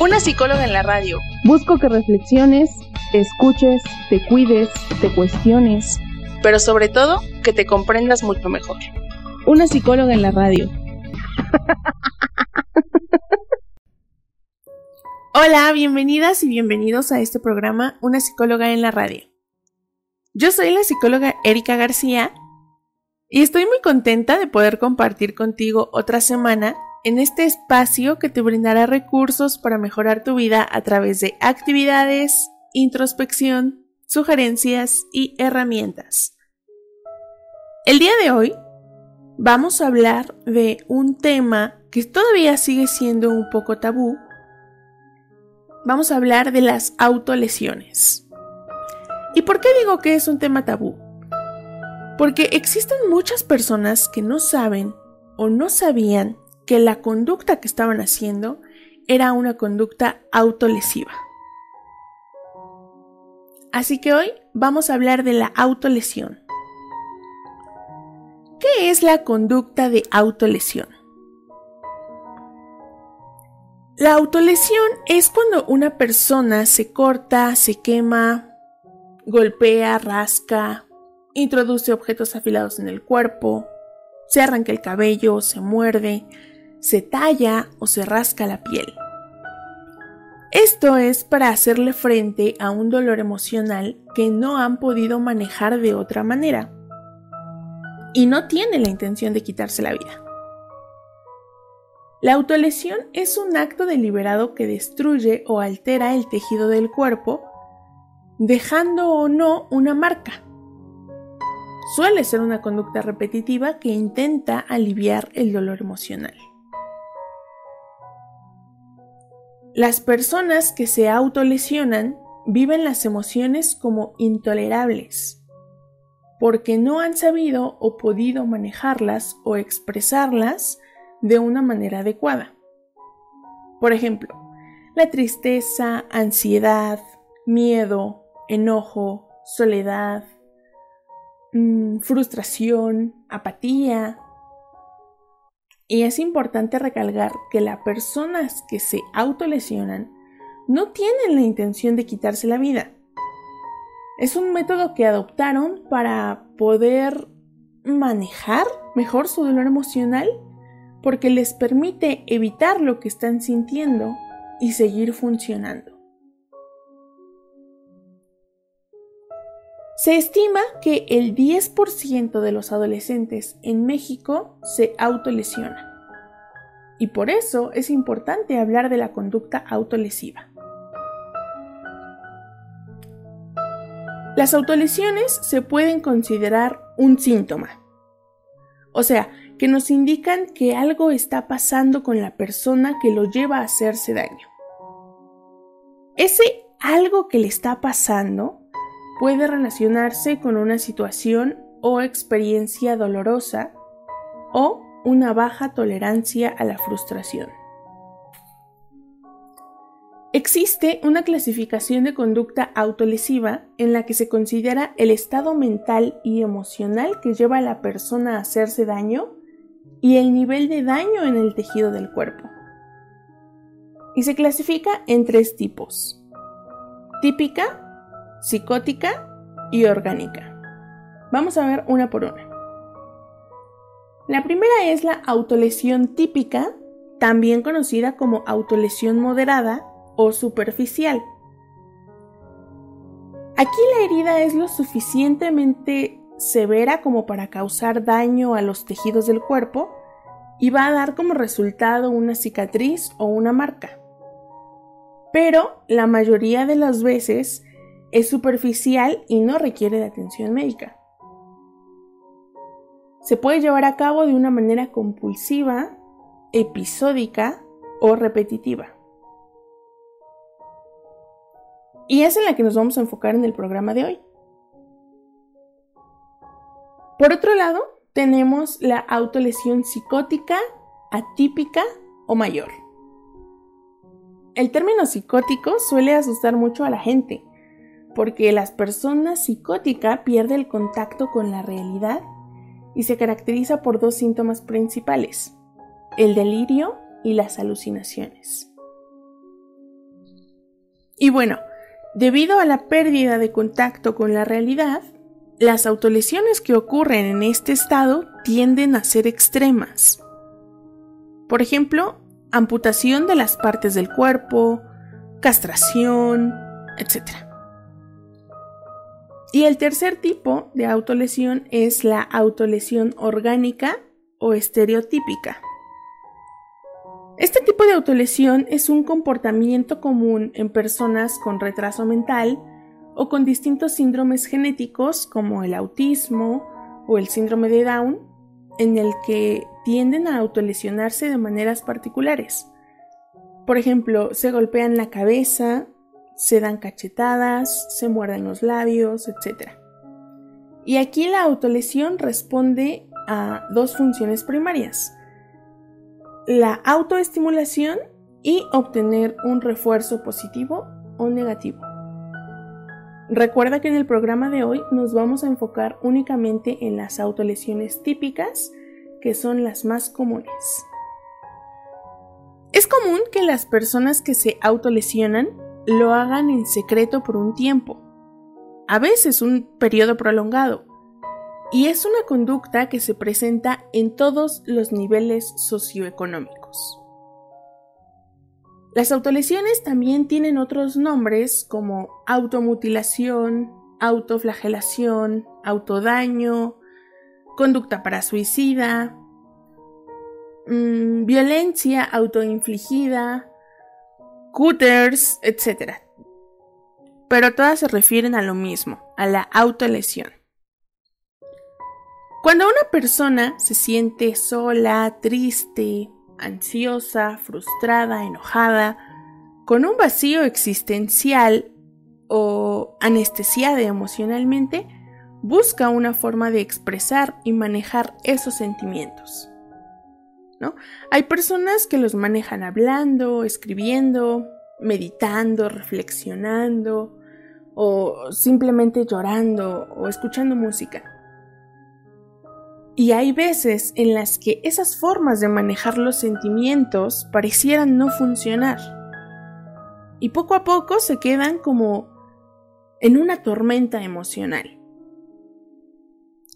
Una psicóloga en la radio. Busco que reflexiones, te escuches, te cuides, te cuestiones. Pero sobre todo, que te comprendas mucho mejor. Una psicóloga en la radio. Hola, bienvenidas y bienvenidos a este programa Una psicóloga en la radio. Yo soy la psicóloga Erika García y estoy muy contenta de poder compartir contigo otra semana en este espacio que te brindará recursos para mejorar tu vida a través de actividades, introspección, sugerencias y herramientas. El día de hoy vamos a hablar de un tema que todavía sigue siendo un poco tabú. Vamos a hablar de las autolesiones. ¿Y por qué digo que es un tema tabú? Porque existen muchas personas que no saben o no sabían que la conducta que estaban haciendo era una conducta autolesiva. Así que hoy vamos a hablar de la autolesión. ¿Qué es la conducta de autolesión? La autolesión es cuando una persona se corta, se quema, golpea, rasca, introduce objetos afilados en el cuerpo, se arranca el cabello, se muerde, se talla o se rasca la piel. Esto es para hacerle frente a un dolor emocional que no han podido manejar de otra manera y no tiene la intención de quitarse la vida. La autolesión es un acto deliberado que destruye o altera el tejido del cuerpo, dejando o no una marca. Suele ser una conducta repetitiva que intenta aliviar el dolor emocional. Las personas que se autolesionan viven las emociones como intolerables, porque no han sabido o podido manejarlas o expresarlas de una manera adecuada. Por ejemplo, la tristeza, ansiedad, miedo, enojo, soledad, mm, frustración, apatía, y es importante recalcar que las personas que se autolesionan no tienen la intención de quitarse la vida. Es un método que adoptaron para poder manejar mejor su dolor emocional porque les permite evitar lo que están sintiendo y seguir funcionando. Se estima que el 10% de los adolescentes en México se autolesionan. Y por eso es importante hablar de la conducta autolesiva. Las autolesiones se pueden considerar un síntoma. O sea, que nos indican que algo está pasando con la persona que lo lleva a hacerse daño. Ese algo que le está pasando puede relacionarse con una situación o experiencia dolorosa o una baja tolerancia a la frustración. Existe una clasificación de conducta autolesiva en la que se considera el estado mental y emocional que lleva a la persona a hacerse daño y el nivel de daño en el tejido del cuerpo. Y se clasifica en tres tipos. Típica, psicótica y orgánica. Vamos a ver una por una. La primera es la autolesión típica, también conocida como autolesión moderada o superficial. Aquí la herida es lo suficientemente severa como para causar daño a los tejidos del cuerpo y va a dar como resultado una cicatriz o una marca. Pero la mayoría de las veces es superficial y no requiere de atención médica. Se puede llevar a cabo de una manera compulsiva, episódica o repetitiva. Y es en la que nos vamos a enfocar en el programa de hoy. Por otro lado, tenemos la autolesión psicótica, atípica o mayor. El término psicótico suele asustar mucho a la gente, porque las personas psicóticas pierden el contacto con la realidad y se caracteriza por dos síntomas principales, el delirio y las alucinaciones. Y bueno, debido a la pérdida de contacto con la realidad, las autolesiones que ocurren en este estado tienden a ser extremas. Por ejemplo, amputación de las partes del cuerpo, castración, etc. Y el tercer tipo de autolesión es la autolesión orgánica o estereotípica. Este tipo de autolesión es un comportamiento común en personas con retraso mental o con distintos síndromes genéticos como el autismo o el síndrome de Down, en el que tienden a autolesionarse de maneras particulares. Por ejemplo, se golpean la cabeza, se dan cachetadas, se muerden los labios, etc. Y aquí la autolesión responde a dos funciones primarias. La autoestimulación y obtener un refuerzo positivo o negativo. Recuerda que en el programa de hoy nos vamos a enfocar únicamente en las autolesiones típicas, que son las más comunes. Es común que las personas que se autolesionan lo hagan en secreto por un tiempo, a veces un periodo prolongado, y es una conducta que se presenta en todos los niveles socioeconómicos. Las autolesiones también tienen otros nombres como automutilación, autoflagelación, autodaño, conducta para suicida, mm, violencia autoinfligida, cutters, etc. Pero todas se refieren a lo mismo, a la autolesión. Cuando una persona se siente sola, triste, ansiosa, frustrada, enojada, con un vacío existencial o anestesiada emocionalmente, busca una forma de expresar y manejar esos sentimientos. Hay personas que los manejan hablando, escribiendo, meditando, reflexionando o simplemente llorando o escuchando música. Y hay veces en las que esas formas de manejar los sentimientos parecieran no funcionar. Y poco a poco se quedan como en una tormenta emocional.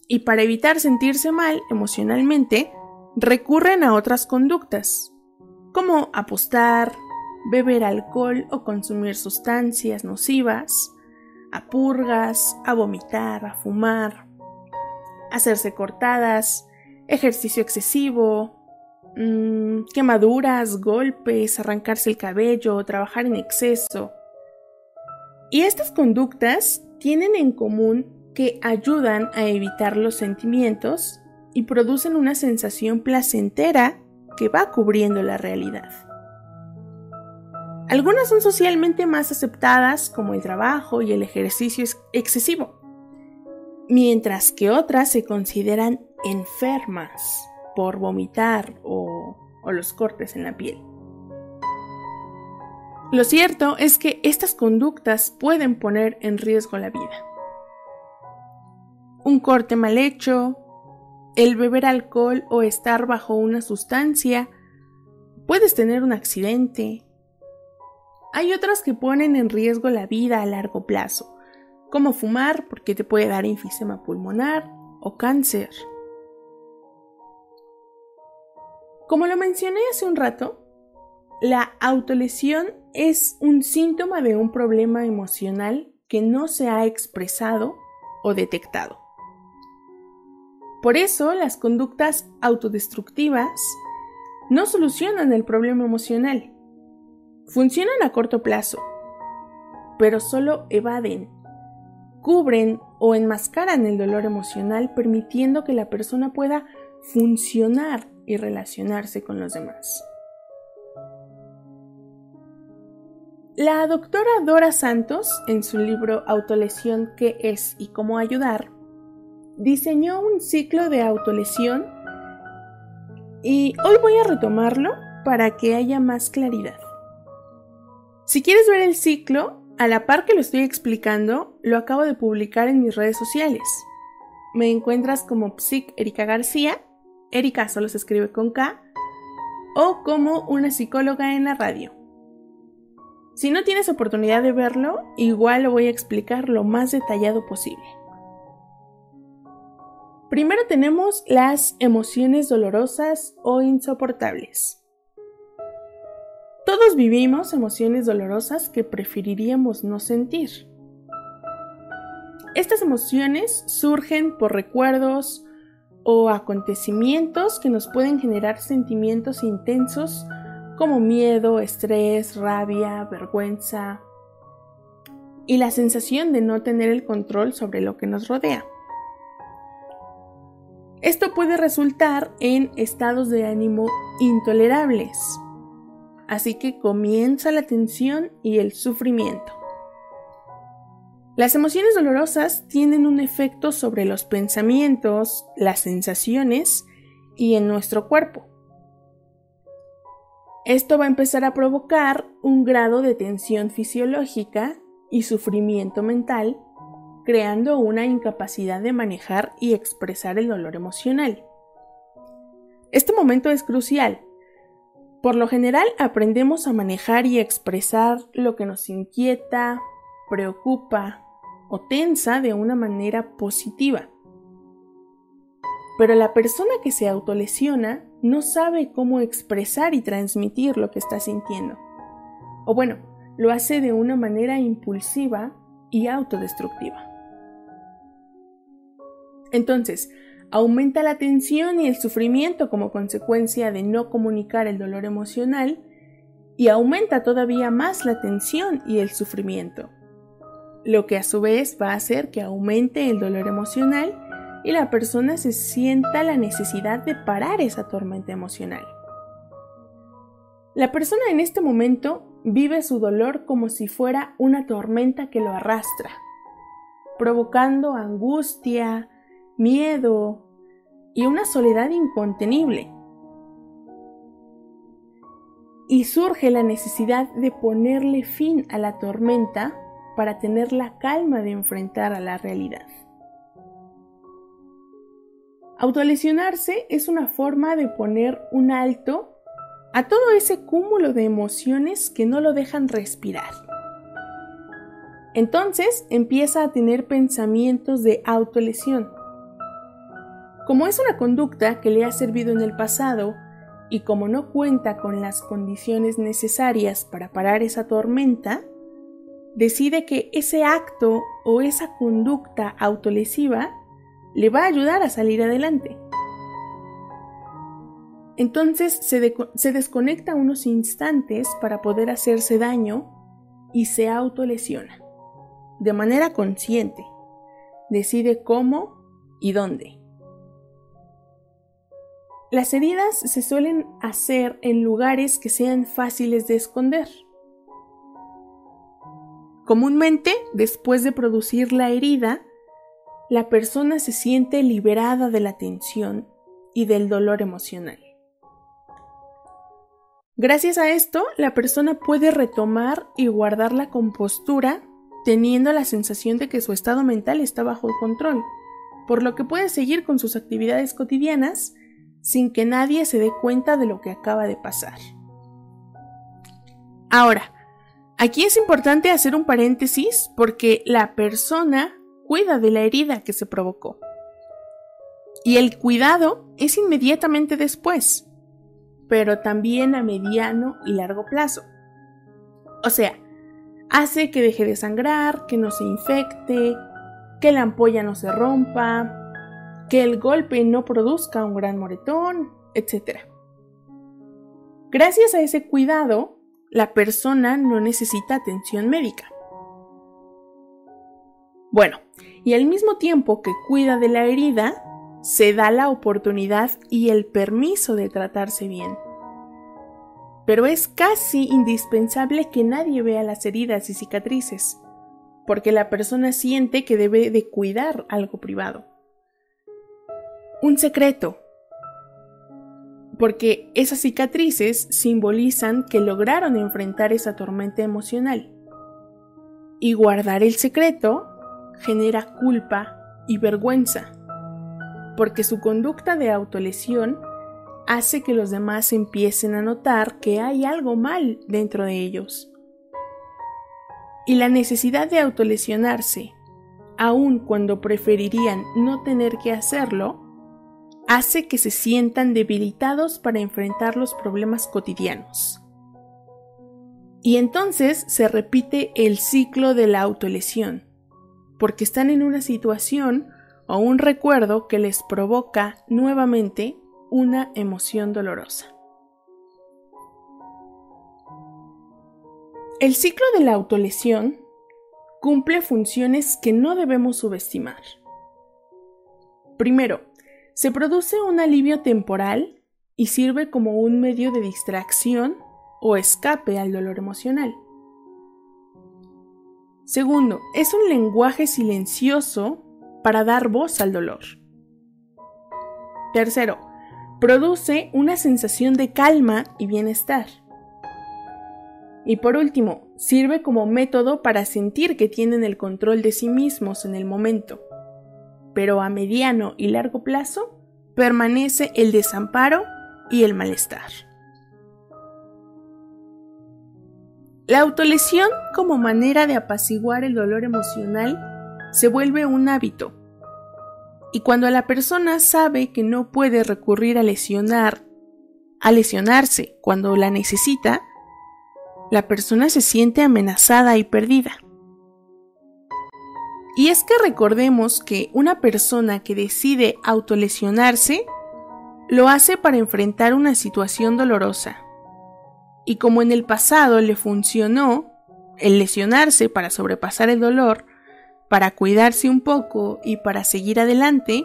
Y para evitar sentirse mal emocionalmente, recurren a otras conductas, como apostar, beber alcohol o consumir sustancias nocivas, a purgas, a vomitar, a fumar, hacerse cortadas, ejercicio excesivo, mm, quemaduras, golpes, arrancarse el cabello, trabajar en exceso. Y estas conductas tienen en común que ayudan a evitar los sentimientos y producen una sensación placentera que va cubriendo la realidad. Algunas son socialmente más aceptadas como el trabajo y el ejercicio excesivo, mientras que otras se consideran enfermas por vomitar o, los cortes en la piel. Lo cierto es que estas conductas pueden poner en riesgo la vida. Un corte mal hecho, el beber alcohol o estar bajo una sustancia, puedes tener un accidente. Hay otras que ponen en riesgo la vida a largo plazo, como fumar porque te puede dar enfisema pulmonar o cáncer. Como lo mencioné hace un rato, la autolesión es un síntoma de un problema emocional que no se ha expresado o detectado. Por eso las conductas autodestructivas no solucionan el problema emocional. Funcionan a corto plazo, pero solo evaden cubren o enmascaran el dolor emocional permitiendo que la persona pueda funcionar y relacionarse con los demás. La doctora Dora Santos, en su libro Autolesión, ¿qué es y cómo ayudar?, diseñó un ciclo de autolesión y hoy voy a retomarlo para que haya más claridad. Si quieres ver el ciclo, a la par que lo estoy explicando, lo acabo de publicar en mis redes sociales. Me encuentras como Psic Erika García, Erika solo se escribe con K, o como una psicóloga en la radio. Si no tienes oportunidad de verlo, igual lo voy a explicar lo más detallado posible. Primero tenemos las emociones dolorosas o insoportables. Todos vivimos emociones dolorosas que preferiríamos no sentir. Estas emociones surgen por recuerdos o acontecimientos que nos pueden generar sentimientos intensos como miedo, estrés, rabia, vergüenza y la sensación de no tener el control sobre lo que nos rodea. Esto puede resultar en estados de ánimo intolerables, así que comienza la tensión y el sufrimiento. Las emociones dolorosas tienen un efecto sobre los pensamientos, las sensaciones y en nuestro cuerpo. Esto va a empezar a provocar un grado de tensión fisiológica y sufrimiento mental, creando una incapacidad de manejar y expresar el dolor emocional. Este momento es crucial. Por lo general aprendemos a manejar y expresar lo que nos inquieta, preocupa o tensa de una manera positiva. Pero la persona que se autolesiona no sabe cómo expresar y transmitir lo que está sintiendo. O bueno, lo hace de una manera impulsiva y autodestructiva. Entonces, aumenta la tensión y el sufrimiento como consecuencia de no comunicar el dolor emocional y aumenta todavía más la tensión y el sufrimiento, lo que a su vez va a hacer que aumente el dolor emocional y la persona se sienta la necesidad de parar esa tormenta emocional. La persona en este momento vive su dolor como si fuera una tormenta que lo arrastra, provocando angustia, miedo y una soledad incontenible. Y surge la necesidad de ponerle fin a la tormenta para tener la calma de enfrentar a la realidad. Autolesionarse es una forma de poner un alto a todo ese cúmulo de emociones que no lo dejan respirar. Entonces empieza a tener pensamientos de autolesión. Como es una conducta que le ha servido en el pasado y como no cuenta con las condiciones necesarias para parar esa tormenta, decide que ese acto o esa conducta autolesiva le va a ayudar a salir adelante. Entonces se, desconecta unos instantes para poder hacerse daño y se autolesiona. De manera consciente. Decide cómo y dónde. Las heridas se suelen hacer en lugares que sean fáciles de esconder. Comúnmente, después de producir la herida, la persona se siente liberada de la tensión y del dolor emocional. Gracias a esto, la persona puede retomar y guardar la compostura teniendo la sensación de que su estado mental está bajo control, por lo que puede seguir con sus actividades cotidianas sin que nadie se dé cuenta de lo que acaba de pasar. Ahora, aquí es importante hacer un paréntesis porque la persona cuida de la herida que se provocó. Y el cuidado es inmediatamente después, pero también a mediano y largo plazo. O sea, hace que deje de sangrar, que no se infecte, que la ampolla no se rompa, que el golpe no produzca un gran moretón, etc. Gracias a ese cuidado, la persona no necesita atención médica. Bueno, y al mismo tiempo que cuida de la herida, se da la oportunidad y el permiso de tratarse bien. Pero es casi indispensable que nadie vea las heridas y cicatrices, porque la persona siente que debe de cuidar algo privado. Un secreto, porque esas cicatrices simbolizan que lograron enfrentar esa tormenta emocional. Y guardar el secreto genera culpa y vergüenza, porque su conducta de autolesión hace que los demás empiecen a notar que hay algo mal dentro de ellos. Y la necesidad de autolesionarse, aun cuando preferirían no tener que hacerlo, hace que se sientan debilitados para enfrentar los problemas cotidianos. Y entonces se repite el ciclo de la autolesión, porque están en una situación o un recuerdo que les provoca nuevamente una emoción dolorosa. El ciclo de la autolesión cumple funciones que no debemos subestimar. Primero, se produce un alivio temporal y sirve como un medio de distracción o escape al dolor emocional. Segundo, es un lenguaje silencioso para dar voz al dolor. Tercero, produce una sensación de calma y bienestar. Y por último, sirve como método para sentir que tienen el control de sí mismos en el momento pero a mediano y largo plazo permanece el desamparo y el malestar. La autolesión como manera de apaciguar el dolor emocional se vuelve un hábito. Y cuando la persona sabe que no puede recurrir a lesionar, a lesionarse cuando la necesita, la persona se siente amenazada y perdida. Y es que recordemos que una persona que decide autolesionarse lo hace para enfrentar una situación dolorosa. Y como en el pasado le funcionó el lesionarse para sobrepasar el dolor, para cuidarse un poco y para seguir adelante,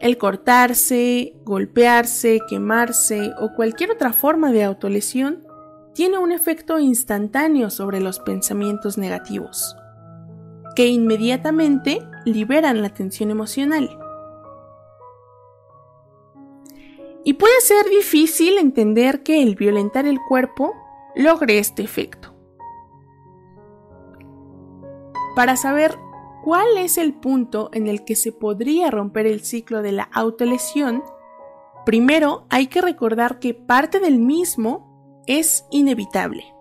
el cortarse, golpearse, quemarse o cualquier otra forma de autolesión tiene un efecto instantáneo sobre los pensamientos negativos que inmediatamente liberan la tensión emocional. Y puede ser difícil entender que el violentar el cuerpo logre este efecto. Para saber cuál es el punto en el que se podría romper el ciclo de la autolesión, primero hay que recordar que parte del mismo es inevitable.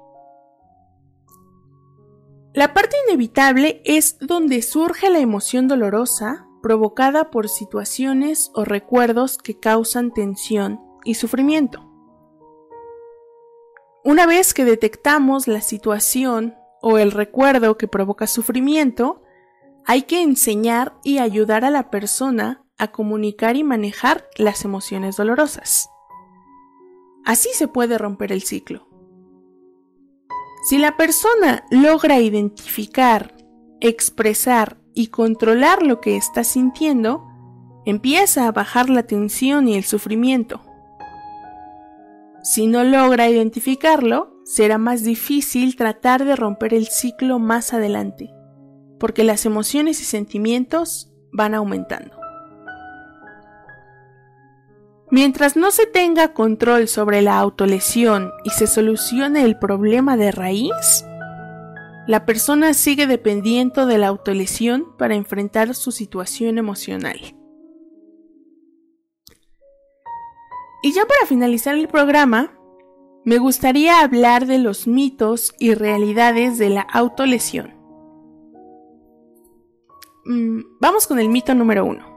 La parte inevitable es donde surge la emoción dolorosa provocada por situaciones o recuerdos que causan tensión y sufrimiento. Una vez que detectamos la situación o el recuerdo que provoca sufrimiento, hay que enseñar y ayudar a la persona a comunicar y manejar las emociones dolorosas. Así se puede romper el ciclo. Si la persona logra identificar, expresar y controlar lo que está sintiendo, empieza a bajar la tensión y el sufrimiento. Si no logra identificarlo, será más difícil tratar de romper el ciclo más adelante, porque las emociones y sentimientos van aumentando. Mientras no se tenga control sobre la autolesión y se solucione el problema de raíz, la persona sigue dependiendo de la autolesión para enfrentar su situación emocional. Y ya para finalizar el programa, me gustaría hablar de los mitos y realidades de la autolesión. Mm, vamos con el mito número uno.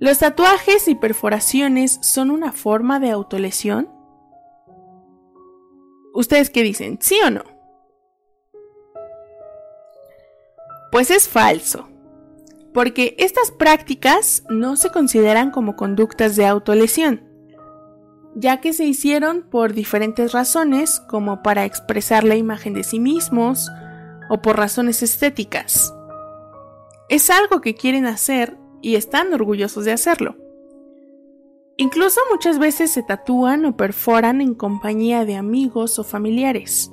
¿Los tatuajes y perforaciones son una forma de autolesión? ¿Ustedes qué dicen? ¿Sí o no? Pues es falso, porque estas prácticas no se consideran como conductas de autolesión, ya que se hicieron por diferentes razones, como para expresar la imagen de sí mismos o por razones estéticas. Es algo que quieren hacer y están orgullosos de hacerlo. Incluso muchas veces se tatúan o perforan en compañía de amigos o familiares.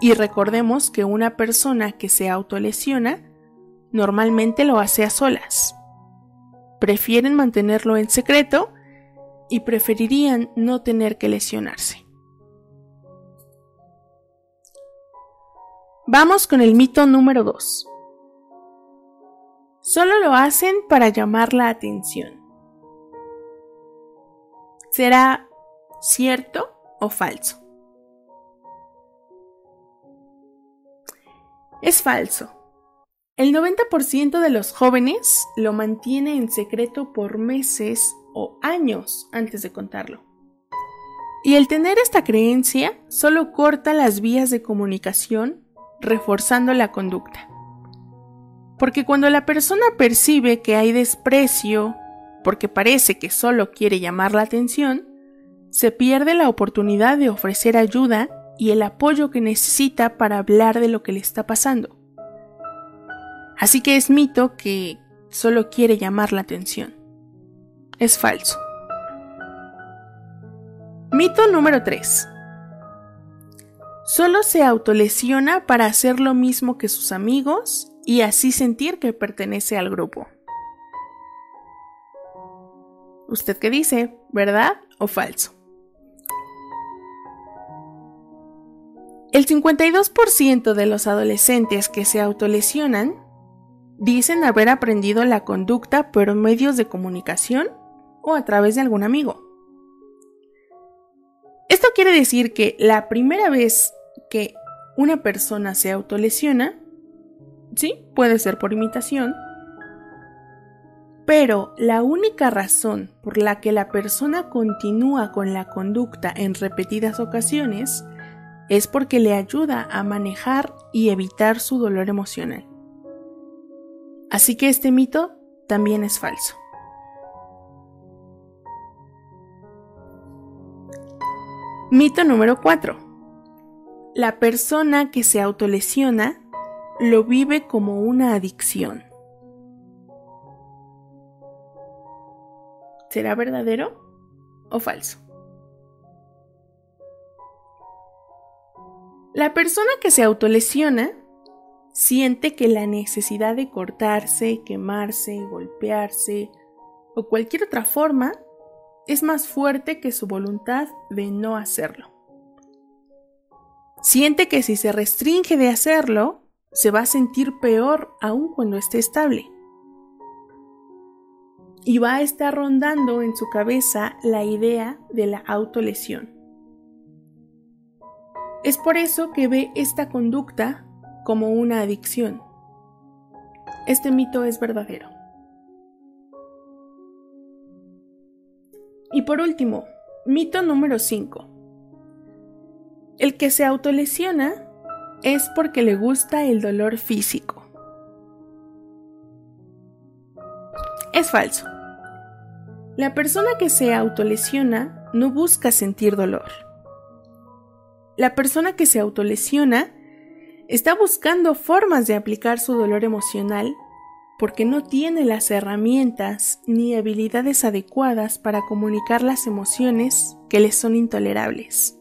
Y recordemos que una persona que se autolesiona normalmente lo hace a solas. prefieren mantenerlo en secreto y preferirían no tener que lesionarse. Vamos con el mito número 2. Solo lo hacen para llamar la atención. ¿Será cierto o falso? Es falso. El 90% de los jóvenes lo mantiene en secreto por meses o años antes de contarlo. Y el tener esta creencia solo corta las vías de comunicación, reforzando la conducta. Porque cuando la persona percibe que hay desprecio, porque parece que solo quiere llamar la atención, se pierde la oportunidad de ofrecer ayuda y el apoyo que necesita para hablar de lo que le está pasando. Así que es mito que solo quiere llamar la atención. Es falso. Mito número 3. Solo se autolesiona para hacer lo mismo que sus amigos y así sentir que pertenece al grupo. ¿Usted qué dice? ¿Verdad o falso? El 52% de los adolescentes que se autolesionan dicen haber aprendido la conducta por medios de comunicación o a través de algún amigo. Esto quiere decir que la primera vez que una persona se autolesiona, sí, puede ser por imitación, pero la única razón por la que la persona continúa con la conducta en repetidas ocasiones es porque le ayuda a manejar y evitar su dolor emocional. Así que este mito también es falso. Mito número 4. La persona que se autolesiona lo vive como una adicción. ¿Será verdadero o falso? La persona que se autolesiona siente que la necesidad de cortarse, quemarse, golpearse o cualquier otra forma es más fuerte que su voluntad de no hacerlo. Siente que si se restringe de hacerlo, se va a sentir peor aún cuando esté estable. Y va a estar rondando en su cabeza la idea de la autolesión. Es por eso que ve esta conducta como una adicción. Este mito es verdadero. Y por último, mito número 5. El que se autolesiona es porque le gusta el dolor físico. Es falso. La persona que se autolesiona no busca sentir dolor la persona que se autolesiona está buscando formas de aplicar su dolor emocional porque no tiene las herramientas ni habilidades adecuadas para comunicar las emociones que le son intolerables.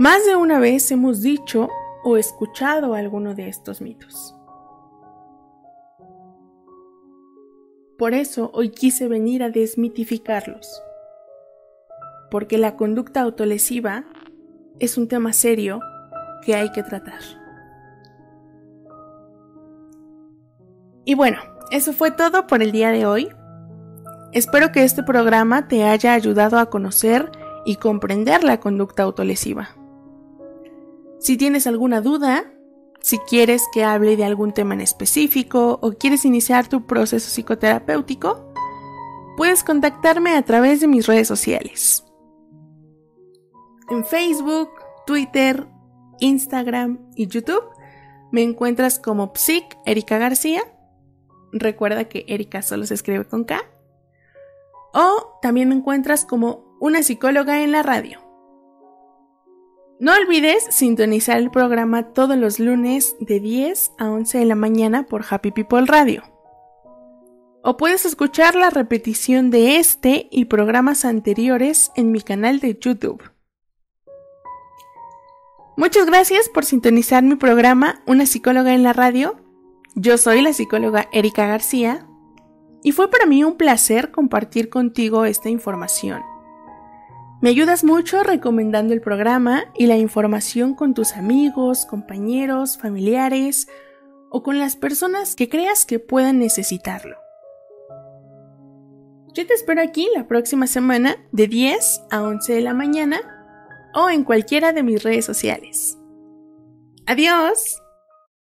Más de una vez hemos dicho o escuchado alguno de estos mitos. Por eso hoy quise venir a desmitificarlos porque la conducta autolesiva es un tema serio que hay que tratar. Y bueno, eso fue todo por el día de hoy. Espero que este programa te haya ayudado a conocer y comprender la conducta autolesiva. Si tienes alguna duda, si quieres que hable de algún tema en específico o quieres iniciar tu proceso psicoterapéutico, puedes contactarme a través de mis redes sociales. En Facebook, Twitter, Instagram y YouTube me encuentras como Psic Erika García. Recuerda que Erika solo se escribe con K. O también me encuentras como una psicóloga en la radio. No olvides sintonizar el programa todos los lunes de 10 a 11 de la mañana por Happy People Radio. O puedes escuchar la repetición de este y programas anteriores en mi canal de YouTube. Muchas gracias por sintonizar mi programa Una psicóloga en la radio Yo soy la psicóloga Erika García y fue para mí un placer compartir contigo esta información. Me ayudas mucho recomendando el programa y la información con tus amigos, compañeros, familiares o con las personas que creas que puedan necesitarlo. Yo te espero aquí la próxima semana de 10 a 11 de la mañana o en cualquiera de mis redes sociales. Adiós.